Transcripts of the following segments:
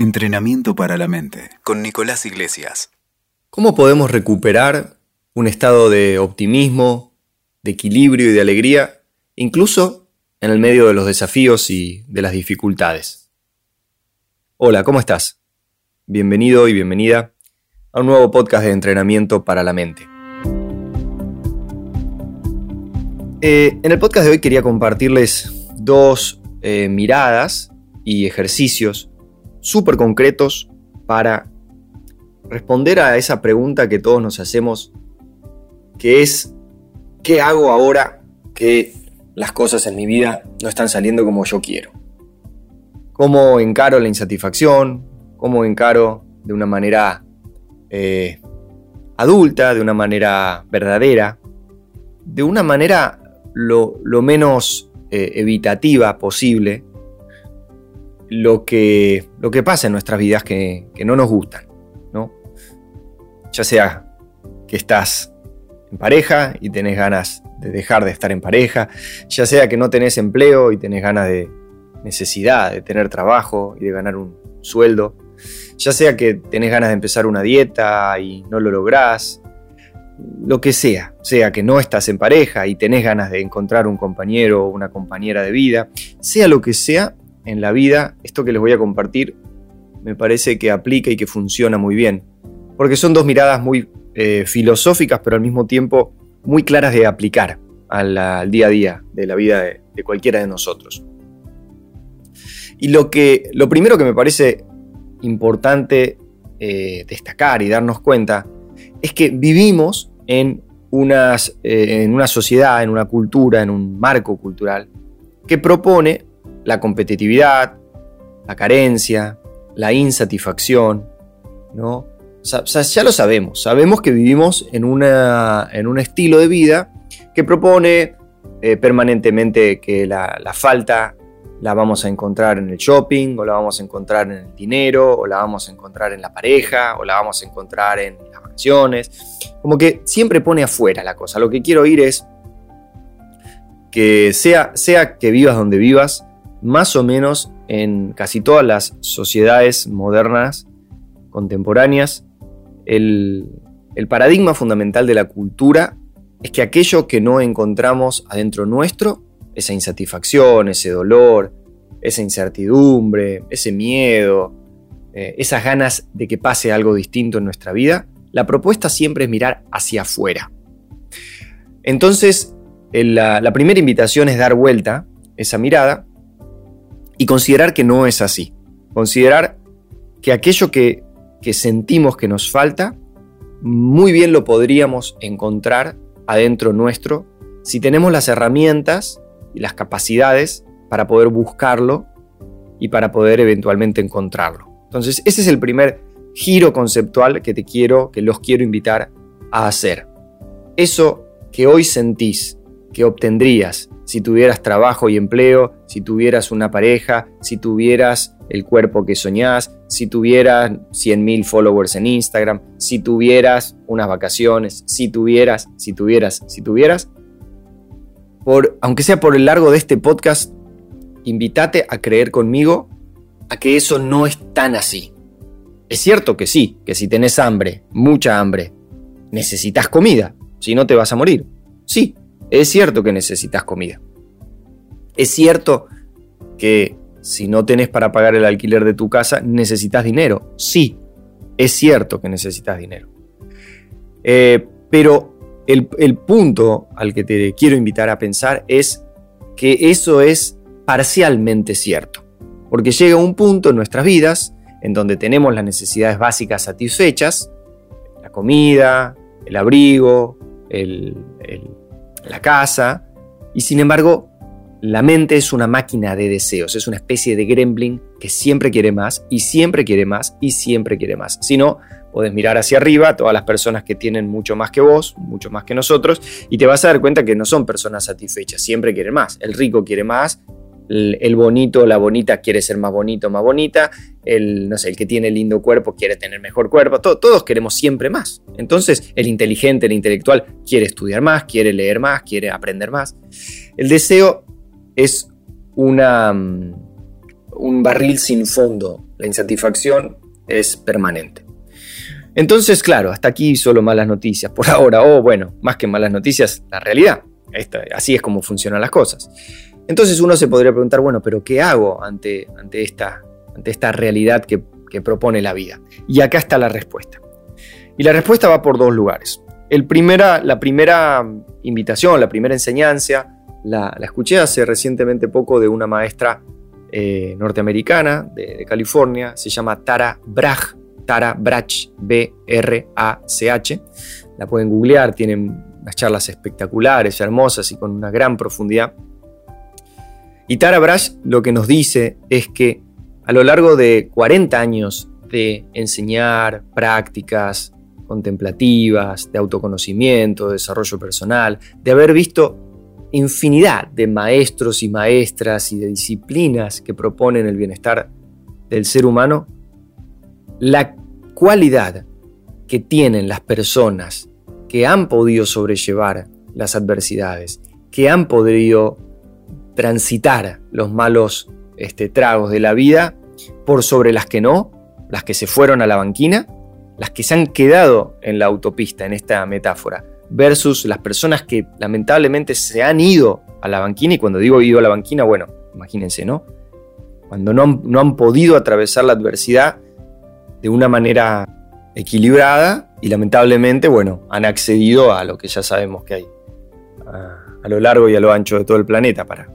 Entrenamiento para la mente con Nicolás Iglesias. ¿Cómo podemos recuperar un estado de optimismo, de equilibrio y de alegría, incluso en el medio de los desafíos y de las dificultades? Hola, ¿cómo estás? Bienvenido y bienvenida a un nuevo podcast de entrenamiento para la mente. Eh, en el podcast de hoy quería compartirles dos eh, miradas y ejercicios súper concretos para responder a esa pregunta que todos nos hacemos, que es, ¿qué hago ahora que las cosas en mi vida no están saliendo como yo quiero? ¿Cómo encaro la insatisfacción? ¿Cómo encaro de una manera eh, adulta, de una manera verdadera, de una manera lo, menos eh, evitativa posible, lo que, lo que pasa en nuestras vidas que, no nos gustan, ¿no? Ya sea que estás en pareja y tenés ganas de dejar de estar en pareja, ya sea que no tenés empleo y tenés ganas de necesidad de tener trabajo y de ganar un sueldo, ya sea que tenés ganas de empezar una dieta y no lo lográs, lo que sea, sea que no estás en pareja y tenés ganas de encontrar un compañero o una compañera de vida, sea lo que sea, en la vida, esto que les voy a compartir me parece que aplica y que funciona muy bien. Porque son dos miradas muy eh, filosóficas, pero al mismo tiempo muy claras de aplicar al, día a día de la vida de, cualquiera de nosotros. Y lo, que, lo primero que me parece importante eh, destacar y darnos cuenta es que vivimos en, unas, eh, en una sociedad, en una cultura, en un marco cultural que propone la competitividad, la carencia, la insatisfacción, ¿no? ya lo sabemos, sabemos que vivimos en, una, en un estilo de vida que propone eh, permanentemente que la, la, falta la vamos a encontrar en el shopping, o la vamos a encontrar en el dinero, o la vamos a encontrar en la pareja, o la vamos a encontrar en las vacaciones. Como que siempre pone afuera la cosa. Lo que quiero oír es que sea, sea que vivas donde vivas, más o menos en casi todas las sociedades modernas contemporáneas, el, paradigma fundamental de la cultura es que aquello que no encontramos adentro nuestro, esa insatisfacción, ese dolor, esa incertidumbre, ese miedo, eh, esas ganas de que pase algo distinto en nuestra vida, la propuesta siempre es mirar hacia afuera. Entonces, la primera invitación es dar vuelta esa mirada y considerar que no es así. Considerar que aquello que, sentimos que nos falta, muy bien lo podríamos encontrar adentro nuestro si tenemos las herramientas y las capacidades para poder buscarlo y para poder eventualmente encontrarlo. Entonces, ese es el primer giro conceptual que te quiero, que los quiero invitar a hacer. Eso que hoy sentís que obtendrías si tuvieras trabajo y empleo, si tuvieras una pareja, si tuvieras el cuerpo que soñás, si tuvieras 100.000 followers en Instagram, si tuvieras unas vacaciones, si tuvieras, si tuvieras, si tuvieras. Por, aunque sea por el largo de este podcast, invítate a creer conmigo a que eso no es tan así. Es cierto que sí, que si tenés hambre, mucha hambre, necesitas comida, si no te vas a morir. Sí, es cierto que necesitas comida. Es cierto que si no tenés para pagar el alquiler de tu casa, necesitas dinero. Sí, es cierto que necesitas dinero. Eh, pero el, el punto al que te quiero invitar a pensar es que eso es parcialmente cierto. Porque llega un punto en nuestras vidas en donde tenemos las necesidades básicas satisfechas, la comida, el abrigo, el, la casa, y sin embargo, la mente es una máquina de deseos, es una especie de gremlin que siempre quiere más y siempre quiere más y siempre quiere más. Si no, puedes mirar hacia arriba todas las personas que tienen mucho más que vos, mucho más que nosotros, y te vas a dar cuenta que no son personas satisfechas, siempre quieren más. El rico quiere más, el, bonito, la bonita quiere ser más bonito, más bonita, el, no sé, el que tiene lindo cuerpo quiere tener mejor cuerpo, todos queremos siempre más. Entonces, el inteligente, el intelectual quiere estudiar más, quiere leer más, quiere aprender más. El deseo es una, mm, un barril sin fondo la insatisfacción es permanente. Entonces, claro, hasta aquí solo malas noticias por ahora, o bueno, más que malas noticias, la realidad. así es como funcionan las cosas. Entonces uno se podría preguntar, bueno, pero ¿qué hago ante, esta, realidad que, propone la vida? Y acá está la respuesta. Y la respuesta va por dos lugares. La primera invitación, la primera enseñanza, la, escuché hace recientemente poco de una maestra eh, norteamericana de, de, California, se llama Tara Brach, Tara Brach, B-R-A-C-H. La pueden googlear, tienen unas charlas espectaculares, hermosas y con una gran profundidad. Y Tara Brach lo que nos dice es que a lo largo de 40 años de enseñar prácticas contemplativas, de autoconocimiento, de desarrollo personal, de haber visto infinidad de maestros y maestras y de disciplinas que proponen el bienestar del ser humano, la cualidad que tienen las personas que han podido sobrellevar las adversidades, que han podido transitar los malos este, tragos de la vida por sobre las que no, las que se fueron a la banquina, las que se han quedado en la autopista, en esta metáfora, versus las personas que lamentablemente se han ido a la banquina, y cuando digo ido a la banquina, bueno, imagínense, ¿no? Cuando no, no han podido atravesar la adversidad de una manera equilibrada y lamentablemente, bueno, han accedido a lo que ya sabemos que hay a, lo largo y a lo ancho de todo el planeta para,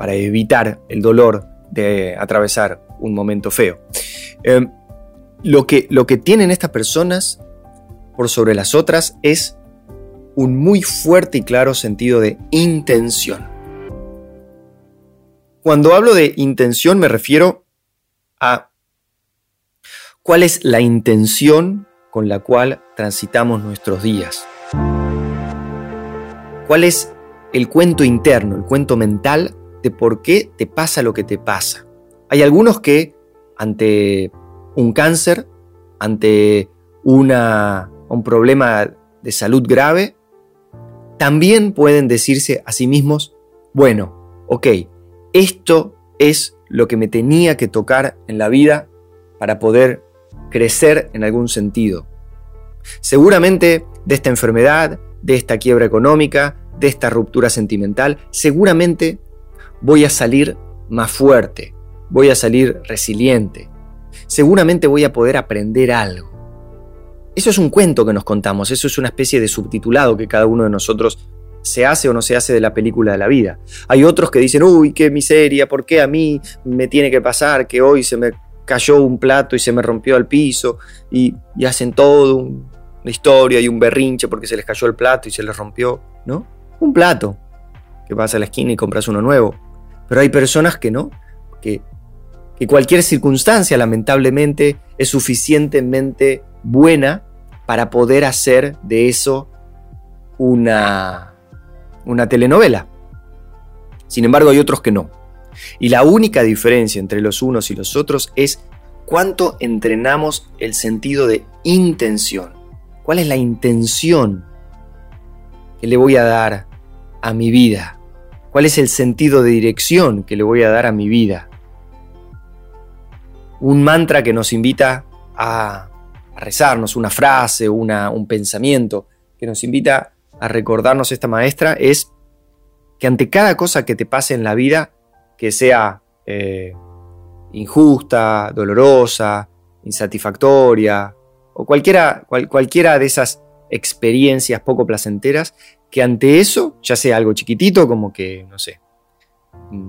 para evitar el dolor de atravesar un momento feo. Eh, lo, que, lo que tienen estas personas por sobre las otras es un muy fuerte y claro sentido de intención. Cuando hablo de intención me refiero a ¿Cuál es la intención con la cual transitamos nuestros días? ¿Cuál es el cuento interno, el cuento mental de por qué te pasa lo que te pasa? Hay algunos que ante un cáncer, ante una, un problema de salud grave, también pueden decirse a sí mismos, bueno, ok, esto es lo que me tenía que tocar en la vida para poder crecer en algún sentido. Seguramente de esta enfermedad, de esta quiebra económica, de esta ruptura sentimental, seguramente voy a salir más fuerte, voy a salir resiliente, seguramente voy a poder aprender algo. Eso es un cuento que nos contamos, eso es una especie de subtitulado que cada uno de nosotros se hace o no se hace de la película de la vida. Hay otros que dicen, uy, qué miseria, ¿por qué a mí me tiene que pasar que hoy se me cayó un plato y se me rompió al piso y, hacen todo una historia y un berrinche porque se les cayó el plato y se les rompió, ¿no? Un plato, que vas a la esquina y compras uno nuevo. Pero hay personas que no, que, cualquier circunstancia lamentablemente es suficientemente buena para poder hacer de eso una, una telenovela. Sin embargo, hay otros que no. Y la única diferencia entre los unos y los otros es cuánto entrenamos el sentido de intención. ¿Cuál es la intención que le voy a dar a mi vida? ¿Cuál es el sentido de dirección que le voy a dar a mi vida? Un mantra que nos invita a, rezarnos, una frase, un pensamiento que nos invita a recordarnos esta maestra es que ante cada cosa que te pase en la vida, que sea eh, injusta, dolorosa, insatisfactoria, o cualquiera, cualquiera de esas experiencias poco placenteras, que ante eso, ya sea algo chiquitito, como que, no sé,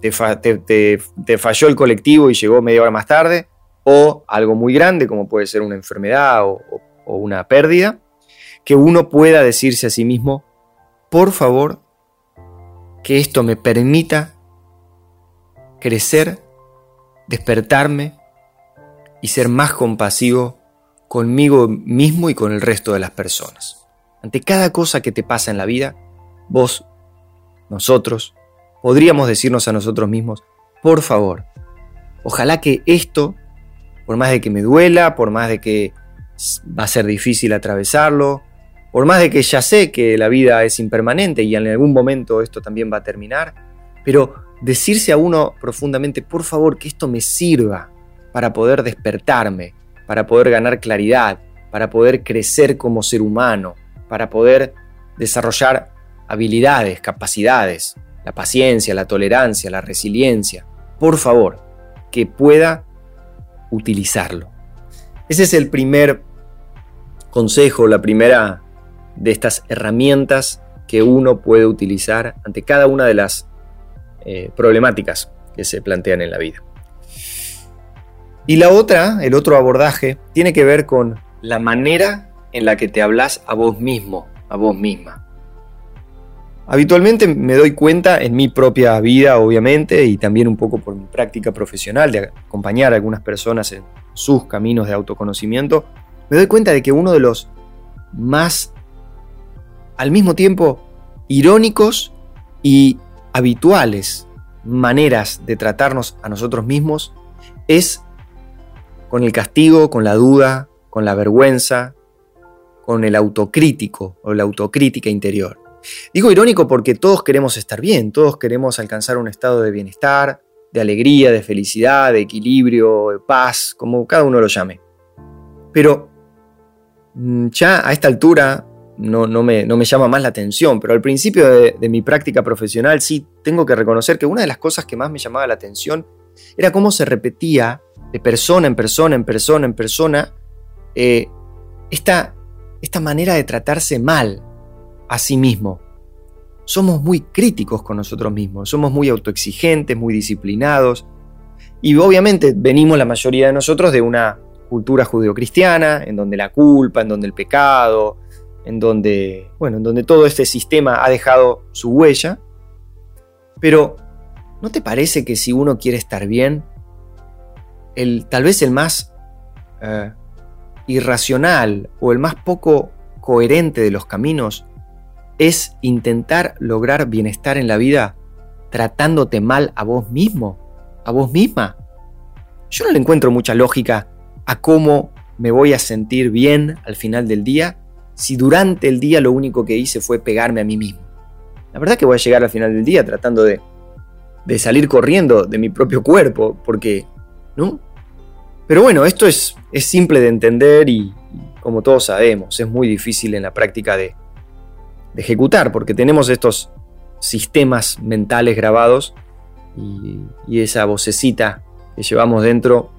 te, falló el colectivo y llegó media hora más tarde, o algo muy grande, como puede ser una enfermedad o una pérdida, que uno pueda decirse a sí mismo, por favor, que esto me permita crecer, despertarme y ser más compasivo conmigo mismo y con el resto de las personas. Ante cada cosa que te pasa en la vida, vos, nosotros, podríamos decirnos a nosotros mismos, por favor, ojalá que esto, por más de que me duela, por más de que va a ser difícil atravesarlo, por más de que ya sé que la vida es impermanente y en algún momento esto también va a terminar, pero decirse a uno profundamente, por favor, que esto me sirva para poder despertarme, para poder ganar claridad, para poder crecer como ser humano, para poder desarrollar habilidades, capacidades, la paciencia, la tolerancia, la resiliencia. Por favor, que pueda utilizarlo. Ese es el primer consejo, la primera de estas herramientas que uno puede utilizar ante cada una de las eh, problemáticas que se plantean en la vida. Y la otra, el otro abordaje, tiene que ver con la manera en la que te hablas a vos mismo, a vos misma. Habitualmente me doy cuenta en mi propia vida, obviamente, y también un poco por mi práctica profesional de acompañar a algunas personas en sus caminos de autoconocimiento, me doy cuenta de que uno de los más, al mismo tiempo, irónicos y habituales maneras de tratarnos a nosotros mismos es con el castigo, con la duda, con la vergüenza, con el autocrítico o la autocrítica interior. Digo irónico porque todos queremos estar bien, todos queremos alcanzar un estado de bienestar, de alegría, de felicidad, de equilibrio, de paz, como cada uno lo llame. Pero mm, ya a esta altura no, me, llama más la atención, pero al principio de mi práctica profesional sí tengo que reconocer que una de las cosas que más me llamaba la atención era cómo se repetía de persona en persona, en persona, en persona, eh, esta, esta manera de tratarse mal a sí mismo. Somos muy críticos con nosotros mismos, somos muy autoexigentes, muy disciplinados. Y obviamente venimos la mayoría de nosotros de una cultura judeocristiana, en donde la culpa, en donde el pecado, en donde, bueno, en donde todo este sistema ha dejado su huella. Pero, ¿no te parece que si uno quiere estar bien, el, tal vez el más eh, irracional o el más poco coherente de los caminos es intentar lograr bienestar en la vida tratándote mal a vos mismo, a vos misma. Yo no le encuentro mucha lógica a cómo me voy a sentir bien al final del día si durante el día lo único que hice fue pegarme a mí mismo. La verdad que voy a llegar al final del día tratando de, de salir corriendo de mi propio cuerpo, porque, ¿no? Pero bueno, esto es, es simple de entender y, como todos sabemos, es muy difícil en la práctica de, ejecutar, porque tenemos estos sistemas mentales grabados y, y, esa vocecita que llevamos dentro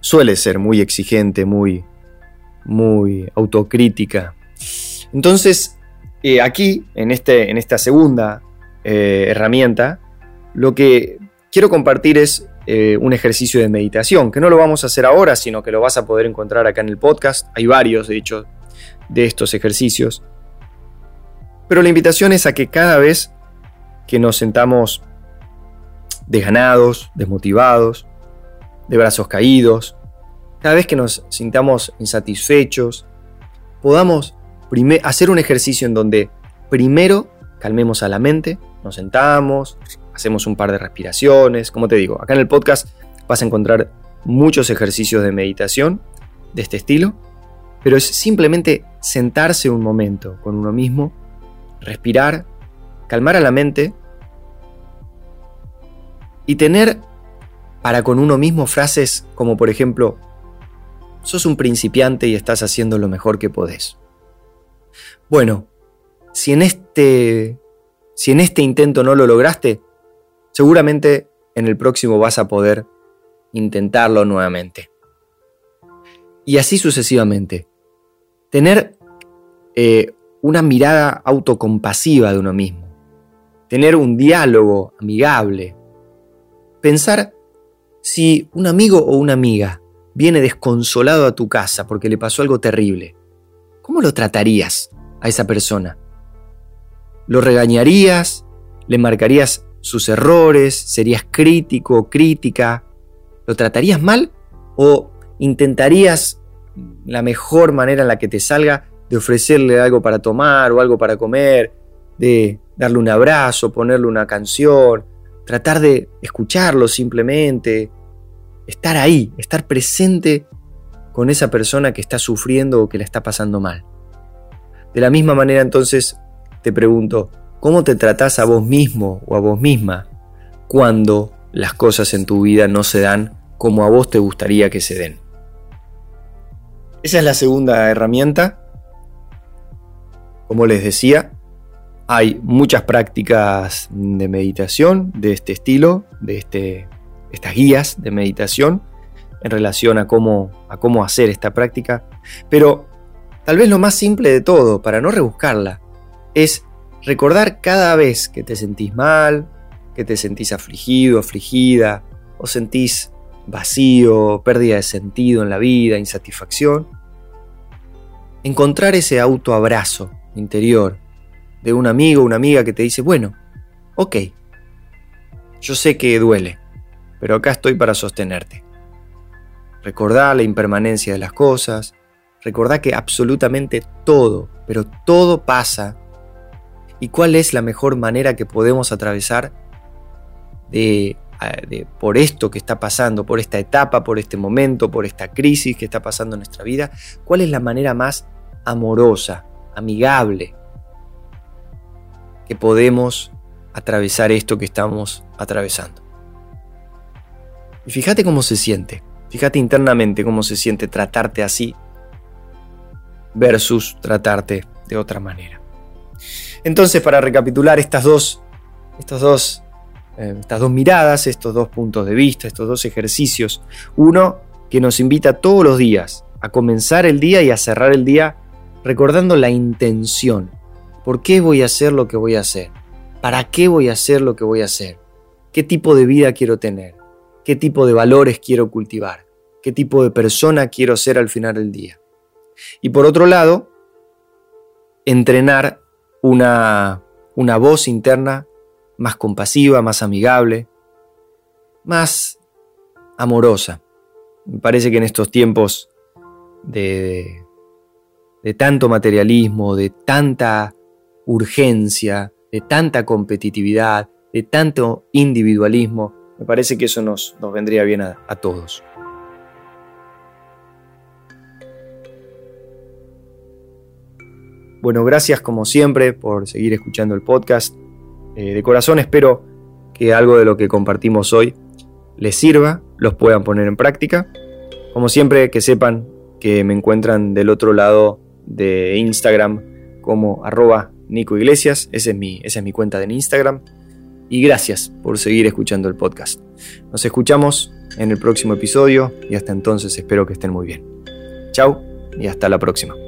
suele ser muy exigente, muy, muy autocrítica. Entonces, eh, aquí, en, este, en esta segunda eh, herramienta, lo que quiero compartir es eh, un ejercicio de meditación, que no lo vamos a hacer ahora, sino que lo vas a poder encontrar acá en el podcast. Hay varios, de hecho, de estos ejercicios. Pero la invitación es a que cada vez que nos sentamos desganados, desmotivados, de brazos caídos, cada vez que nos sintamos insatisfechos, podamos hacer un ejercicio en donde primero calmemos a la mente, nos sentamos, hacemos un par de respiraciones, como te digo, acá en el podcast vas a encontrar muchos ejercicios de meditación de este estilo, pero es simplemente sentarse un momento con uno mismo, respirar, calmar a la mente y tener para con uno mismo frases como por ejemplo, sos un principiante y estás haciendo lo mejor que podés. Bueno, si en este si en este intento no lo lograste, seguramente en el próximo vas a poder intentarlo nuevamente. Y así sucesivamente. Tener eh, una mirada autocompasiva de uno mismo. Tener un diálogo amigable. Pensar si un amigo o una amiga viene desconsolado a tu casa porque le pasó algo terrible, ¿cómo lo tratarías a esa persona? ¿Lo regañarías? ¿Le marcarías sus errores? ¿Serías crítico o crítica? ¿Lo tratarías mal? ¿O intentarías la mejor manera en la que te salga de ofrecerle algo para tomar o algo para comer, de darle un abrazo, ponerle una canción, tratar de escucharlo simplemente, estar ahí, estar presente con esa persona que está sufriendo o que le está pasando mal. De la misma manera entonces te pregunto, ¿cómo te tratás a vos mismo o a vos misma cuando las cosas en tu vida no se dan como a vos te gustaría que se den. Esa es la segunda herramienta. Como les decía, hay muchas prácticas de meditación de este estilo, de este, estas guías de meditación en relación a cómo, a cómo hacer esta práctica. Pero tal vez lo más simple de todo, para no rebuscarla, es recordar cada vez que te sentís mal, que te sentís afligido, afligida, o sentís vacío, pérdida de sentido en la vida, insatisfacción, encontrar ese autoabrazo interior de un amigo una amiga que te dice, bueno, ok, yo sé que duele, pero acá estoy para sostenerte. Recordá la impermanencia de las cosas, recordá que absolutamente todo, pero todo pasa. ¿Y cuál es la mejor manera que podemos atravesar de, por esto que está pasando, por esta etapa, por este momento, por esta crisis que está pasando en nuestra vida? ¿Cuál es la manera más amorosa, amigable, que podemos atravesar esto que estamos atravesando. Y fíjate cómo se siente, fíjate internamente cómo se siente tratarte así versus tratarte de otra manera. Entonces, para recapitular estas dos, dos, eh, estas dos miradas, estos dos puntos de vista, estos dos ejercicios, uno que nos invita todos los días a comenzar el día y a cerrar el día recordando la intención, ¿Por qué voy a hacer lo que voy a hacer? ¿Para qué voy a hacer lo que voy a hacer? ¿Qué tipo de vida quiero tener? ¿Qué tipo de valores quiero cultivar? ¿Qué tipo de persona quiero ser al final del día? Y por otro lado, entrenar una, una voz interna más compasiva, más amigable, más amorosa. Me parece que en estos tiempos de, de tanto materialismo, de tanta urgencia, de tanta competitividad, de tanto individualismo, me parece que eso nos, nos vendría bien a, todos. Bueno, gracias como siempre por seguir escuchando el podcast. Eh, de corazón espero que algo de lo que compartimos hoy les sirva, los puedan poner en práctica. Como siempre, que sepan que me encuentran del otro lado de Instagram como arroba Nico Iglesias, es, mi, esa es mi cuenta de Instagram. Y gracias por seguir escuchando el podcast. Nos escuchamos en el próximo episodio y hasta entonces espero que estén muy bien. Chao y hasta la próxima.